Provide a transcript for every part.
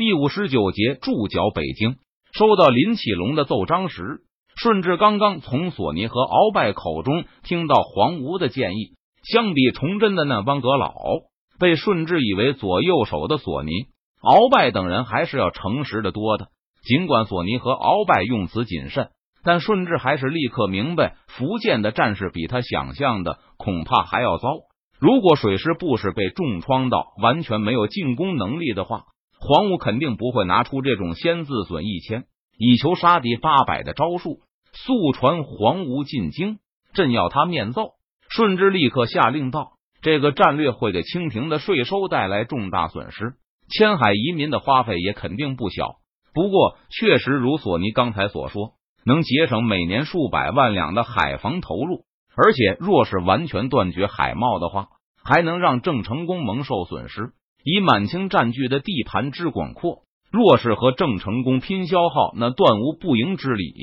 第五十九节驻脚北京，收到林启龙的奏章时，顺治刚刚从索尼和鳌拜口中听到黄吴的建议。相比崇祯的那帮阁老，被顺治以为左右手的索尼、鳌拜等人还是要诚实的多的。尽管索尼和鳌拜用词谨慎，但顺治还是立刻明白，福建的战事比他想象的恐怕还要糟。如果水师部是被重创到完全没有进攻能力的话，黄武肯定不会拿出这种先自损一千，以求杀敌八百的招数，速传黄吴进京，朕要他面奏。顺治立刻下令道：“这个战略会给清廷的税收带来重大损失，迁海移民的花费也肯定不小。不过，确实如索尼刚才所说，能节省每年数百万两的海防投入，而且若是完全断绝海贸的话，还能让郑成功蒙受损失。以满清占据的地盘之广阔，若是和郑成功拼消耗，那断无不赢之理。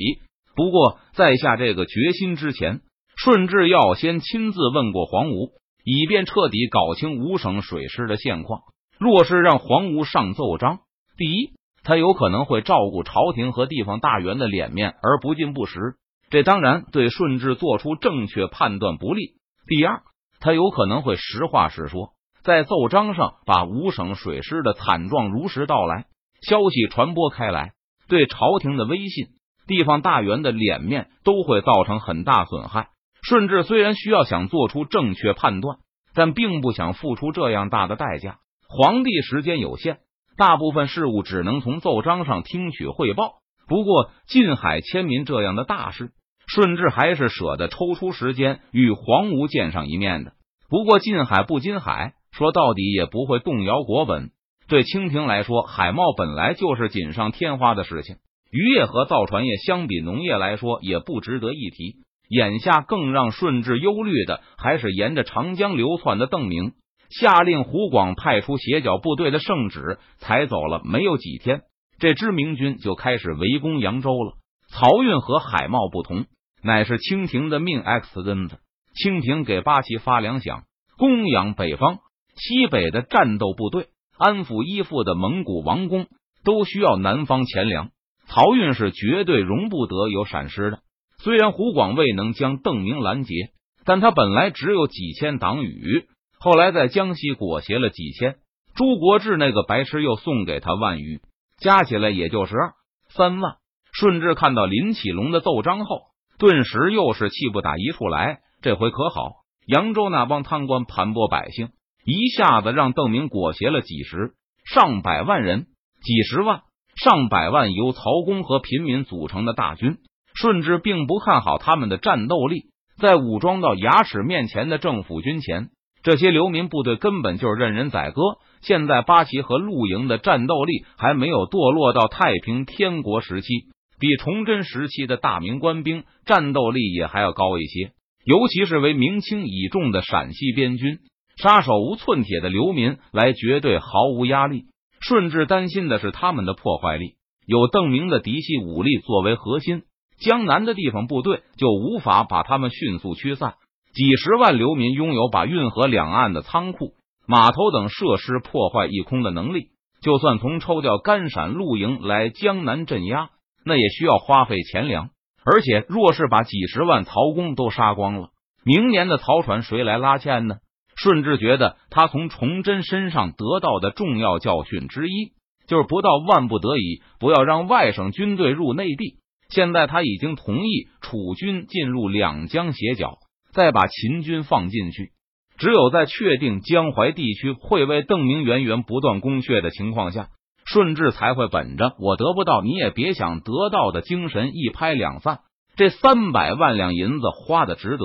不过，在下这个决心之前。”顺治要先亲自问过黄吴，以便彻底搞清五省水师的现况。若是让黄吴上奏章，第一，他有可能会照顾朝廷和地方大员的脸面而不进不实，这当然对顺治做出正确判断不利；第二，他有可能会实话实说，在奏章上把五省水师的惨状如实道来，消息传播开来，对朝廷的威信、地方大员的脸面都会造成很大损害。顺治虽然需要想做出正确判断，但并不想付出这样大的代价。皇帝时间有限，大部分事务只能从奏章上听取汇报。不过近海迁民这样的大事，顺治还是舍得抽出时间与黄吴见上一面的。不过近海不近海，说到底也不会动摇国本。对清廷来说，海贸本来就是锦上添花的事情。渔业和造船业相比农业来说，也不值得一提。眼下更让顺治忧虑的，还是沿着长江流窜的邓明。下令湖广派出斜角部队的圣旨，才走了没有几天，这支明军就开始围攻扬州了。漕运和海贸不同，乃是清廷的命 X 根子。清廷给八旗发粮饷，供养北方、西北的战斗部队，安抚依附的蒙古王公，都需要南方钱粮。漕运是绝对容不得有闪失的。虽然胡广未能将邓明拦截，但他本来只有几千党羽，后来在江西裹挟了几千。朱国志那个白痴又送给他万余，加起来也就是二三万。顺治看到林启龙的奏章后，顿时又是气不打一处来。这回可好，扬州那帮贪官盘剥百姓，一下子让邓明裹挟了几十上百万人，几十万上百万由曹公和平民组成的大军。顺治并不看好他们的战斗力，在武装到牙齿面前的政府军前，这些流民部队根本就是任人宰割。现在八旗和陆营的战斗力还没有堕落到太平天国时期，比崇祯时期的大明官兵战斗力也还要高一些。尤其是为明清倚重的陕西边军，杀手无寸铁的流民来，绝对毫无压力。顺治担心的是他们的破坏力，有邓明的嫡系武力作为核心。江南的地方部队就无法把他们迅速驱散。几十万流民拥有把运河两岸的仓库、码头等设施破坏一空的能力。就算从抽调甘陕陆营来江南镇压，那也需要花费钱粮。而且，若是把几十万曹公都杀光了，明年的曹船谁来拉纤呢？顺治觉得，他从崇祯身上得到的重要教训之一，就是不到万不得已，不要让外省军队入内地。现在他已经同意楚军进入两江斜角，再把秦军放进去。只有在确定江淮地区会为邓明源源不断攻血的情况下，顺治才会本着“我得不到，你也别想得到”的精神一拍两散。这三百万两银子花的值得。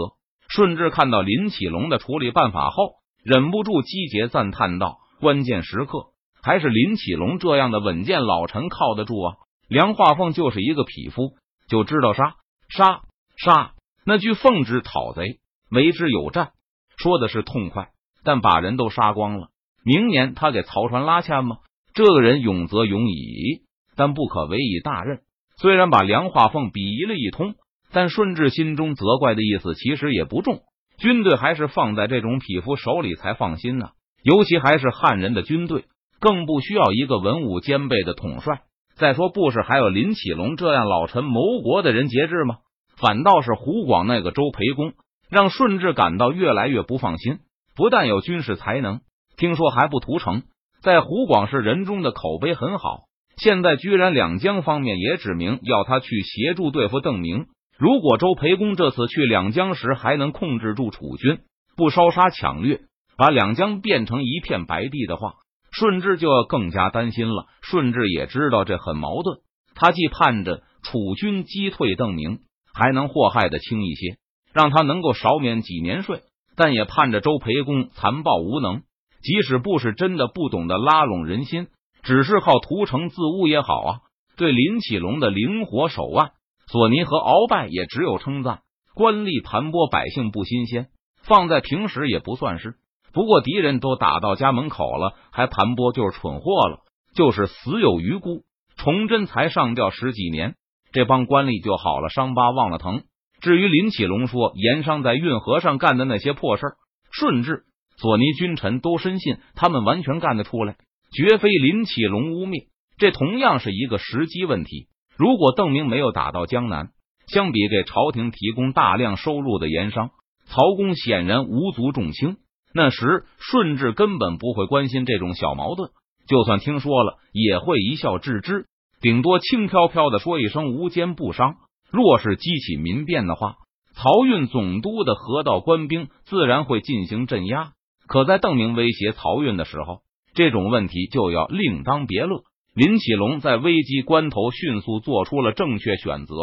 顺治看到林启龙的处理办法后，忍不住击节赞叹道：“关键时刻，还是林启龙这样的稳健老臣靠得住啊！”梁化凤就是一个匹夫，就知道杀杀杀。那句“奉旨讨贼，为之有战”，说的是痛快，但把人都杀光了。明年他给曹船拉纤吗？这个人勇则勇矣，但不可委以大任。虽然把梁化凤鄙夷了一通，但顺治心中责怪的意思其实也不重。军队还是放在这种匹夫手里才放心呢，尤其还是汉人的军队。更不需要一个文武兼备的统帅。再说，不是还有林启龙这样老臣谋国的人节制吗？反倒是湖广那个周培公，让顺治感到越来越不放心。不但有军事才能，听说还不屠城，在湖广是人中的口碑很好。现在居然两江方面也指明要他去协助对付邓明。如果周培公这次去两江时还能控制住楚军，不烧杀抢掠，把两江变成一片白地的话，顺治就要更加担心了。顺治也知道这很矛盾，他既盼着楚军击退邓明，还能祸害的轻一些，让他能够少免几年税。但也盼着周培公残暴无能，即使不是真的不懂得拉拢人心，只是靠屠城自污也好啊。对林启龙的灵活手腕，索尼和鳌拜也只有称赞。官吏盘剥百姓不新鲜，放在平时也不算是。不过敌人都打到家门口了，还盘剥就是蠢货了，就是死有余辜。崇祯才上吊十几年，这帮官吏就好了，伤疤忘了疼。至于林启龙说盐商在运河上干的那些破事儿，顺治、索尼君臣都深信他们完全干得出来，绝非林启龙污蔑。这同样是一个时机问题。如果邓明没有打到江南，相比给朝廷提供大量收入的盐商，曹公显然无足重轻。那时顺治根本不会关心这种小矛盾，就算听说了，也会一笑置之，顶多轻飘飘的说一声无奸不商。若是激起民变的话，漕运总督的河道官兵自然会进行镇压。可在邓明威胁漕运的时候，这种问题就要另当别论。林启龙在危机关头迅速做出了正确选择，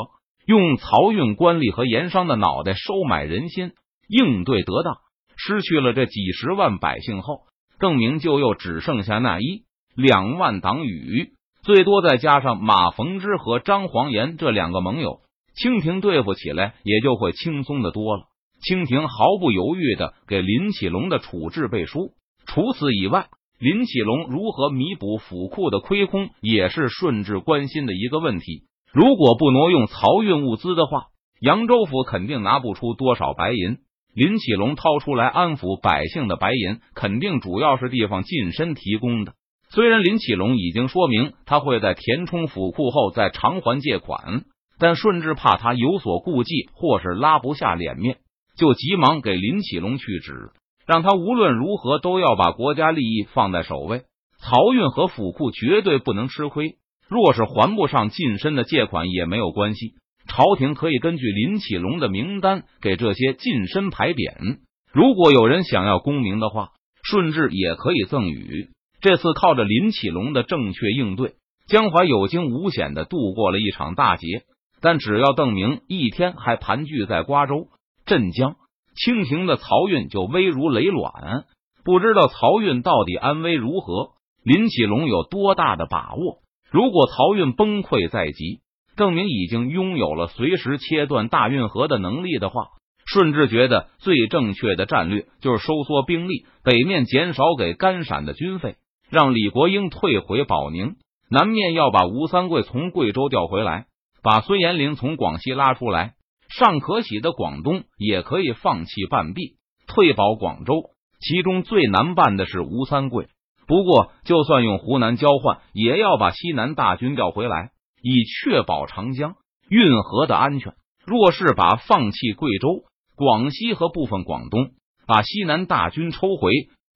用漕运官吏和盐商的脑袋收买人心，应对得当。失去了这几十万百姓后，邓明就又只剩下那一两万党羽，最多再加上马逢之和张黄岩这两个盟友。清廷对付起来也就会轻松的多了。清廷毫不犹豫的给林启龙的处置背书。除此以外，林启龙如何弥补府库的亏空，也是顺治关心的一个问题。如果不挪用漕运物资的话，扬州府肯定拿不出多少白银。林启龙掏出来安抚百姓的白银，肯定主要是地方近身提供的。虽然林启龙已经说明他会在填充府库后再偿还借款。但顺治怕他有所顾忌，或是拉不下脸面，就急忙给林启龙去旨，让他无论如何都要把国家利益放在首位。漕运和府库绝对不能吃亏。若是还不上近身的借款也没有关系，朝廷可以根据林启龙的名单给这些近身牌匾。如果有人想要功名的话，顺治也可以赠予。这次靠着林启龙的正确应对，江淮有惊无险的度过了一场大劫。但只要邓明一天还盘踞在瓜州、镇江，清廷的漕运就危如累卵。不知道漕运到底安危如何？林启龙有多大的把握？如果漕运崩溃在即，邓明已经拥有了随时切断大运河的能力的话，顺治觉得最正确的战略就是收缩兵力，北面减少给甘陕的军费，让李国英退回保宁；南面要把吴三桂从贵州调回来。把孙延龄从广西拉出来，尚可喜的广东也可以放弃半壁，退保广州。其中最难办的是吴三桂。不过，就算用湖南交换，也要把西南大军调回来，以确保长江运河的安全。若是把放弃贵州、广西和部分广东，把西南大军抽回，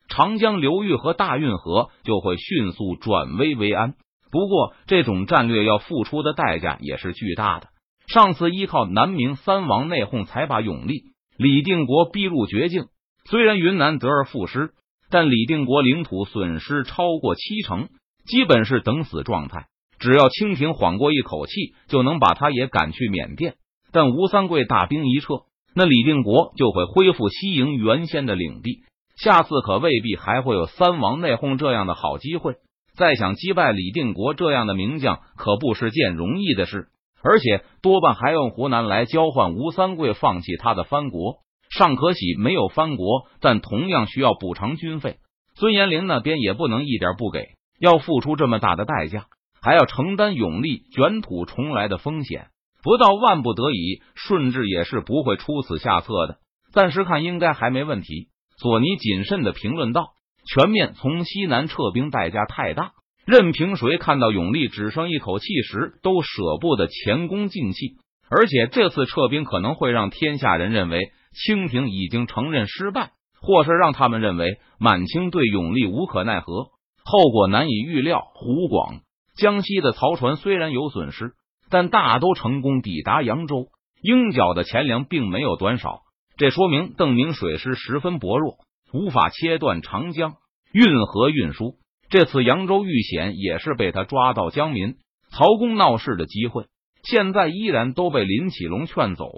长江流域和大运河就会迅速转危为安。不过，这种战略要付出的代价也是巨大的。上次依靠南明三王内讧，才把永历、李定国逼入绝境。虽然云南得而复失，但李定国领土损失超过七成，基本是等死状态。只要清廷缓过一口气，就能把他也赶去缅甸。但吴三桂大兵一撤，那李定国就会恢复西营原先的领地。下次可未必还会有三王内讧这样的好机会。再想击败李定国这样的名将，可不是件容易的事，而且多半还用湖南来交换吴三桂放弃他的藩国。尚可喜没有藩国，但同样需要补偿军费。孙延龄那边也不能一点不给，要付出这么大的代价，还要承担永历卷土重来的风险。不到万不得已，顺治也是不会出此下策的。暂时看，应该还没问题。索尼谨慎的评论道。全面从西南撤兵代价太大。任凭谁看到永历只剩一口气时，都舍不得前功尽弃。而且这次撤兵可能会让天下人认为清廷已经承认失败，或是让他们认为满清对永历无可奈何，后果难以预料。湖广、江西的漕船虽然有损失，但大都成功抵达扬州，鹰角的钱粮并没有短少。这说明邓明水师十分薄弱，无法切断长江运河运输。这次扬州遇险也是被他抓到江民、曹公闹事的机会。现在依然都被林启龙劝走，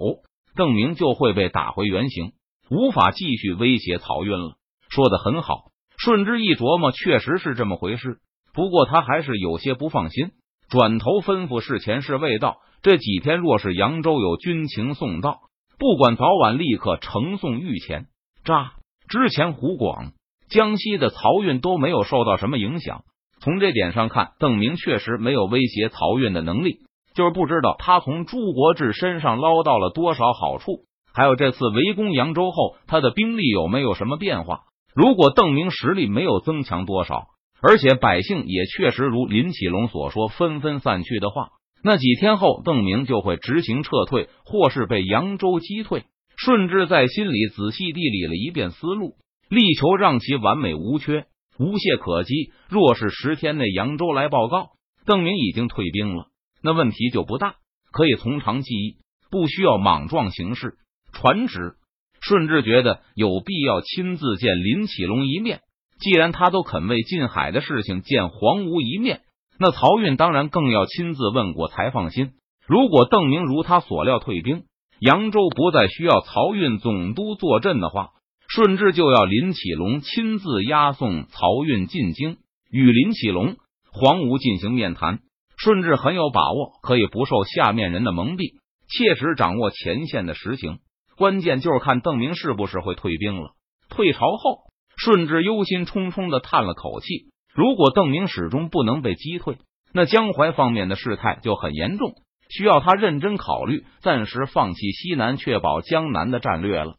邓明就会被打回原形，无法继续威胁漕运了。说的很好，顺之一琢磨，确实是这么回事。不过他还是有些不放心，转头吩咐事前是未到，这几天若是扬州有军情送到，不管早晚，立刻呈送御前。扎之前湖广。江西的漕运都没有受到什么影响，从这点上看，邓明确实没有威胁漕运的能力。就是不知道他从朱国志身上捞到了多少好处，还有这次围攻扬州后，他的兵力有没有什么变化？如果邓明实力没有增强多少，而且百姓也确实如林启龙所说纷纷散去的话，那几天后邓明就会执行撤退，或是被扬州击退。顺治在心里仔细地理了一遍思路。力求让其完美无缺、无懈可击。若是十天内扬州来报告，邓明已经退兵了，那问题就不大，可以从长计议，不需要莽撞行事。传旨，顺治觉得有必要亲自见林启龙一面。既然他都肯为近海的事情见黄吴一面，那漕运当然更要亲自问过才放心。如果邓明如他所料退兵，扬州不再需要漕运总督坐镇的话。顺治就要林启龙亲自押送漕运进京，与林启龙、黄吴进行面谈。顺治很有把握，可以不受下面人的蒙蔽，切实掌握前线的实情。关键就是看邓明是不是会退兵了。退朝后，顺治忧心忡忡的叹了口气：如果邓明始终不能被击退，那江淮方面的事态就很严重，需要他认真考虑，暂时放弃西南，确保江南的战略了。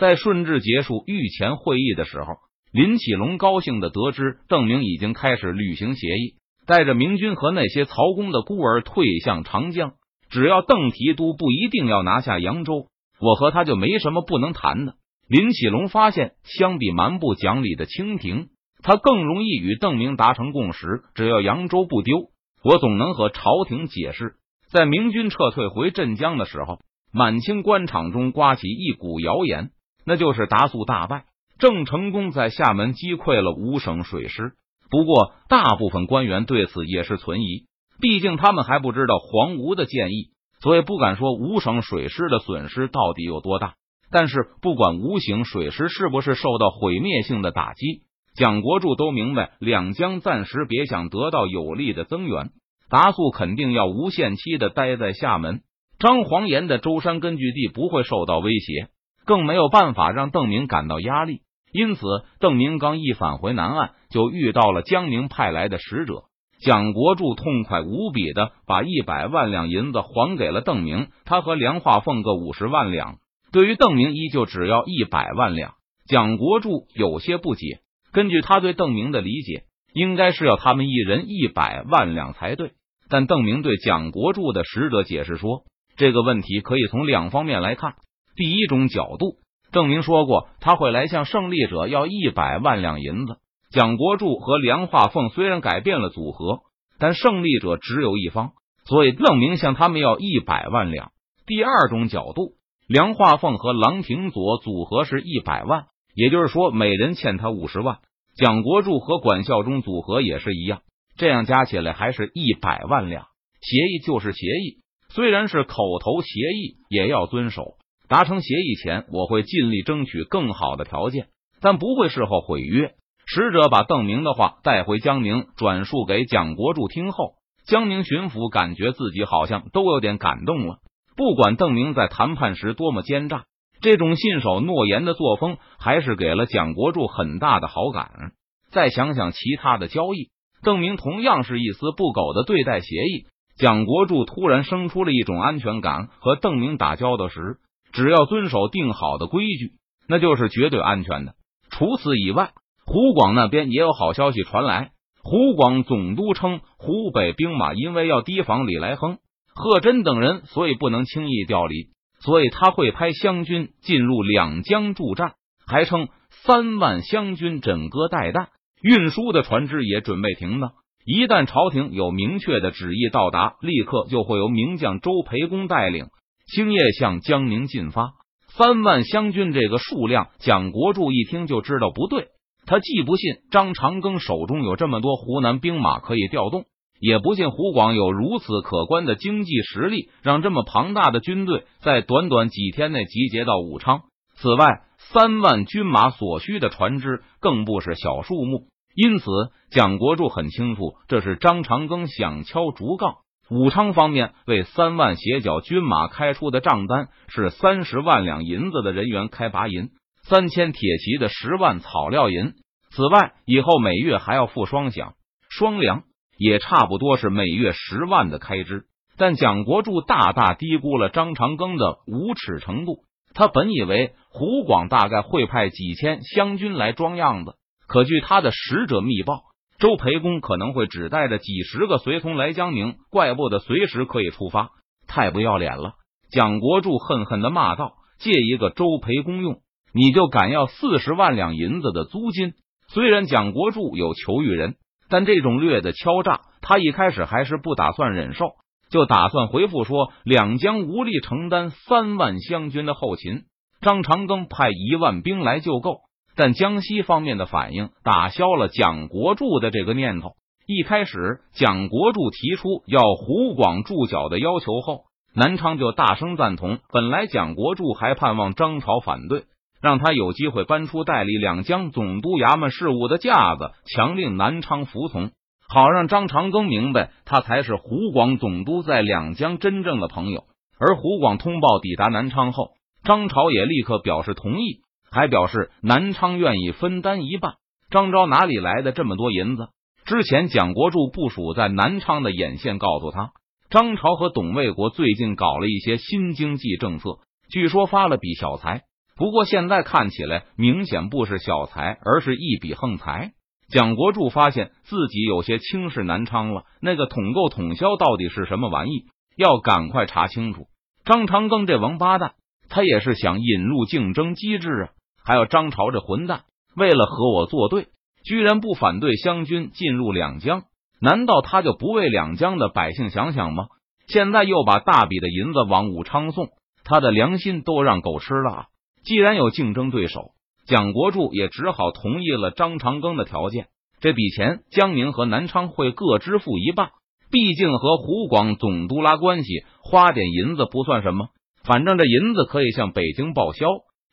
在顺治结束御前会议的时候，林启龙高兴的得知邓明已经开始履行协议，带着明军和那些曹公的孤儿退向长江。只要邓提督不一定要拿下扬州，我和他就没什么不能谈的。林启龙发现，相比蛮不讲理的清廷，他更容易与邓明达成共识。只要扬州不丢，我总能和朝廷解释。在明军撤退回镇江的时候，满清官场中刮起一股谣言。那就是达速大败，郑成功在厦门击溃了五省水师。不过，大部分官员对此也是存疑，毕竟他们还不知道黄吴的建议，所以不敢说五省水师的损失到底有多大。但是，不管五省水师是不是受到毁灭性的打击，蒋国柱都明白，两江暂时别想得到有力的增援，达速肯定要无限期的待在厦门。张黄岩的舟山根据地不会受到威胁。更没有办法让邓明感到压力，因此邓明刚一返回南岸，就遇到了江宁派来的使者。蒋国柱痛快无比的把一百万两银子还给了邓明，他和梁化凤各五十万两。对于邓明，依旧只要一百万两。蒋国柱有些不解，根据他对邓明的理解，应该是要他们一人一百万两才对。但邓明对蒋国柱的使者解释说，这个问题可以从两方面来看。第一种角度，郑明说过他会来向胜利者要一百万两银子。蒋国柱和梁化凤虽然改变了组合，但胜利者只有一方，所以郑明向他们要一百万两。第二种角度，梁化凤和郎廷佐组合是一百万，也就是说每人欠他五十万。蒋国柱和管孝忠组合也是一样，这样加起来还是一百万两。协议就是协议，虽然是口头协议，也要遵守。达成协议前，我会尽力争取更好的条件，但不会事后毁约。使者把邓明的话带回江宁，转述给蒋国柱听后，江宁巡抚感觉自己好像都有点感动了。不管邓明在谈判时多么奸诈，这种信守诺言的作风还是给了蒋国柱很大的好感。再想想其他的交易，邓明同样是一丝不苟的对待协议。蒋国柱突然生出了一种安全感，和邓明打交道时。只要遵守定好的规矩，那就是绝对安全的。除此以外，湖广那边也有好消息传来，湖广总督称，湖北兵马因为要提防李来亨、贺真等人，所以不能轻易调离，所以他会派湘军进入两江助战，还称三万湘军枕戈待旦，运输的船只也准备停当。一旦朝廷有明确的旨意到达，立刻就会由名将周培公带领星夜向江宁进发。三万湘军这个数量，蒋国柱一听就知道不对。他既不信张长庚手中有这么多湖南兵马可以调动，也不信湖广有如此可观的经济实力，让这么庞大的军队在短短几天内集结到武昌。此外，三万军马所需的船只更不是小数目。因此，蒋国柱很清楚，这是张长庚想敲竹杠。武昌方面为三万斜角军马开出的账单是三十万两银子的人员开拔银，三千铁骑的十万草料银。此外，以后每月还要付双饷、双粮，也差不多是每月十万的开支。但蒋国柱大大低估了张长庚的无耻程度。他本以为湖广大概会派几千湘军来装样子。可据他的使者密报，周培公可能会只带着几十个随从来江宁，怪不得随时可以出发，太不要脸了！蒋国柱恨恨的骂道：“借一个周培公用，你就敢要四十万两银子的租金？”虽然蒋国柱有求于人，但这种略的敲诈，他一开始还是不打算忍受，就打算回复说：“两江无力承担三万湘军的后勤，张长庚派一万兵来就够。”但江西方面的反应打消了蒋国柱的这个念头。一开始，蒋国柱提出要湖广驻脚的要求后，南昌就大声赞同。本来蒋国柱还盼望张朝反对，让他有机会搬出代理两江总督衙门事务的架子，强令南昌服从，好让张长庚明白他才是湖广总督在两江真正的朋友。而湖广通报抵达南昌后，张朝也立刻表示同意。还表示南昌愿意分担一半。张昭哪里来的这么多银子？之前蒋国柱部署在南昌的眼线告诉他，张朝和董卫国最近搞了一些新经济政策，据说发了笔小财。不过现在看起来，明显不是小财，而是一笔横财。蒋国柱发现自己有些轻视南昌了。那个统购统销到底是什么玩意？要赶快查清楚。张长庚这王八蛋，他也是想引入竞争机制啊！还有张朝这混蛋，为了和我作对，居然不反对湘军进入两江？难道他就不为两江的百姓想想吗？现在又把大笔的银子往武昌送，他的良心都让狗吃了。既然有竞争对手，蒋国柱也只好同意了张长庚的条件。这笔钱，江宁和南昌会各支付一半，毕竟和湖广总督拉关系，花点银子不算什么。反正这银子可以向北京报销。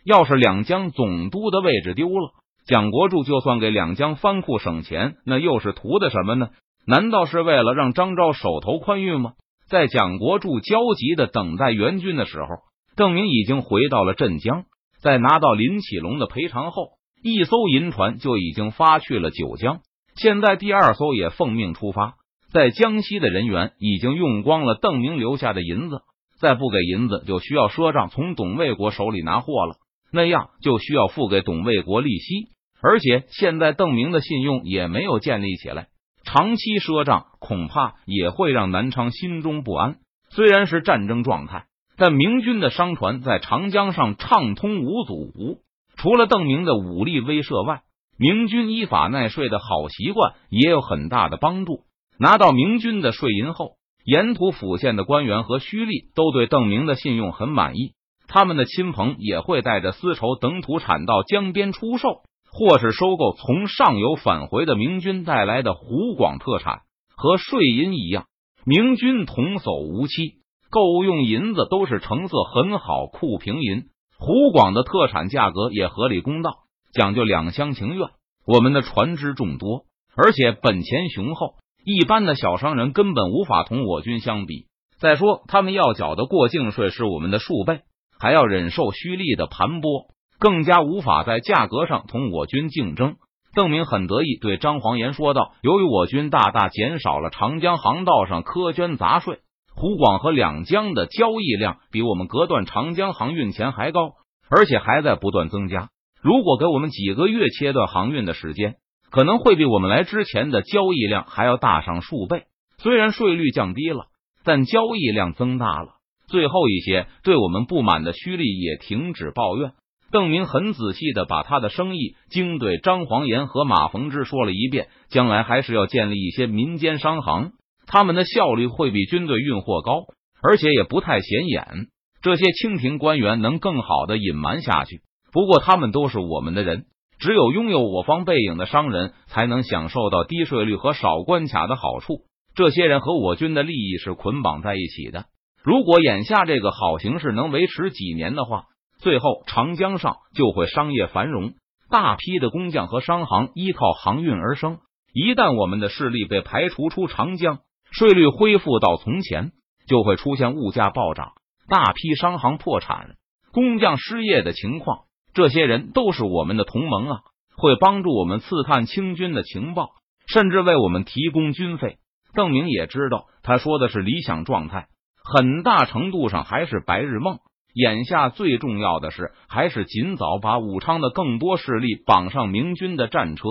要是两江总督的位置丢了，蒋国柱就算给两江藩库省钱，那又是图的什么呢？难道是为了让张昭手头宽裕吗？在蒋国柱焦急的等待援军的时候，邓明已经回到了镇江。在拿到林启龙的赔偿后，一艘银船就已经发去了九江。现在第二艘也奉命出发，在江西的人员已经用光了邓明留下的银子，再不给银子，就需要赊账从董卫国手里拿货了。那样就需要付给董卫国利息，而且现在邓明的信用也没有建立起来，长期赊账恐怕也会让南昌心中不安。虽然是战争状态，但明军的商船在长江上畅通无阻。除了邓明的武力威慑外，明军依法纳税的好习惯也有很大的帮助。拿到明军的税银后，沿途府县的官员和胥吏都对邓明的信用很满意。他们的亲朋也会带着丝绸等土产到江边出售，或是收购从上游返回的明军带来的湖广特产。和税银一样，明军童叟无欺，购物用银子都是成色很好、库平银。湖广的特产价格也合理公道，讲究两厢情愿。我们的船只众多，而且本钱雄厚，一般的小商人根本无法同我军相比。再说，他们要缴的过境税是我们的数倍。还要忍受虚利的盘剥，更加无法在价格上同我军竞争。邓明很得意，对张黄岩说道：“由于我军大大减少了长江航道上苛捐杂税，湖广和两江的交易量比我们隔断长江航运前还高，而且还在不断增加。如果给我们几个月切断航运的时间，可能会比我们来之前的交易量还要大上数倍。虽然税率降低了，但交易量增大了。最后一些对我们不满的胥吏也停止抱怨。邓明很仔细的把他的生意经对张黄岩和马逢之说了一遍，将来还是要建立一些民间商行，他们的效率会比军队运货高，而且也不太显眼。这些清廷官员能更好的隐瞒下去。不过他们都是我们的人，只有拥有我方背影的商人才能享受到低税率和少关卡的好处。这些人和我军的利益是捆绑在一起的。如果眼下这个好形势能维持几年的话，最后长江上就会商业繁荣，大批的工匠和商行依靠航运而生。一旦我们的势力被排除出长江，税率恢复到从前，就会出现物价暴涨、大批商行破产、工匠失业的情况。这些人都是我们的同盟啊，会帮助我们刺探清军的情报，甚至为我们提供军费。邓明也知道，他说的是理想状态。很大程度上还是白日梦。眼下最重要的是，还是尽早把武昌的更多势力绑上明军的战车，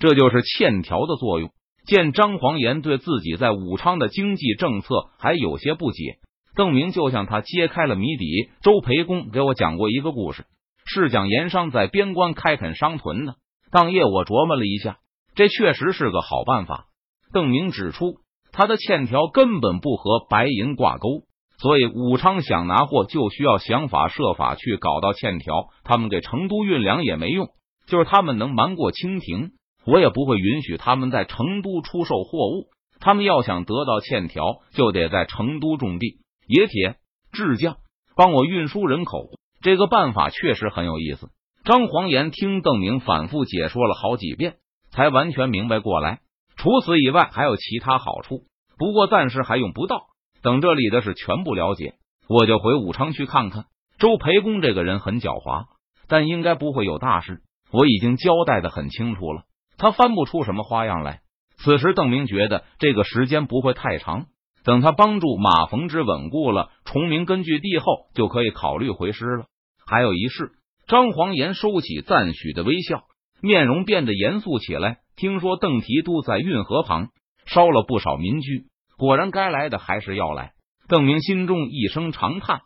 这就是欠条的作用。见张黄岩对自己在武昌的经济政策还有些不解，邓明就向他揭开了谜底。周培公给我讲过一个故事，是讲盐商在边关开垦商屯的。当夜我琢磨了一下，这确实是个好办法。邓明指出。他的欠条根本不和白银挂钩，所以武昌想拿货就需要想法设法去搞到欠条。他们给成都运粮也没用，就是他们能瞒过清廷，我也不会允许他们在成都出售货物。他们要想得到欠条，就得在成都种地、冶铁、制匠，帮我运输人口。这个办法确实很有意思。张黄岩听邓明反复解说了好几遍，才完全明白过来。除此以外，还有其他好处，不过暂时还用不到。等这里的事全部了解，我就回武昌去看看。周培公这个人很狡猾，但应该不会有大事。我已经交代的很清楚了，他翻不出什么花样来。此时，邓明觉得这个时间不会太长。等他帮助马逢之稳固了崇明根据地后，就可以考虑回师了。还有一事，张黄岩收起赞许的微笑，面容变得严肃起来。听说邓提督在运河旁烧了不少民居，果然该来的还是要来。邓明心中一声长叹。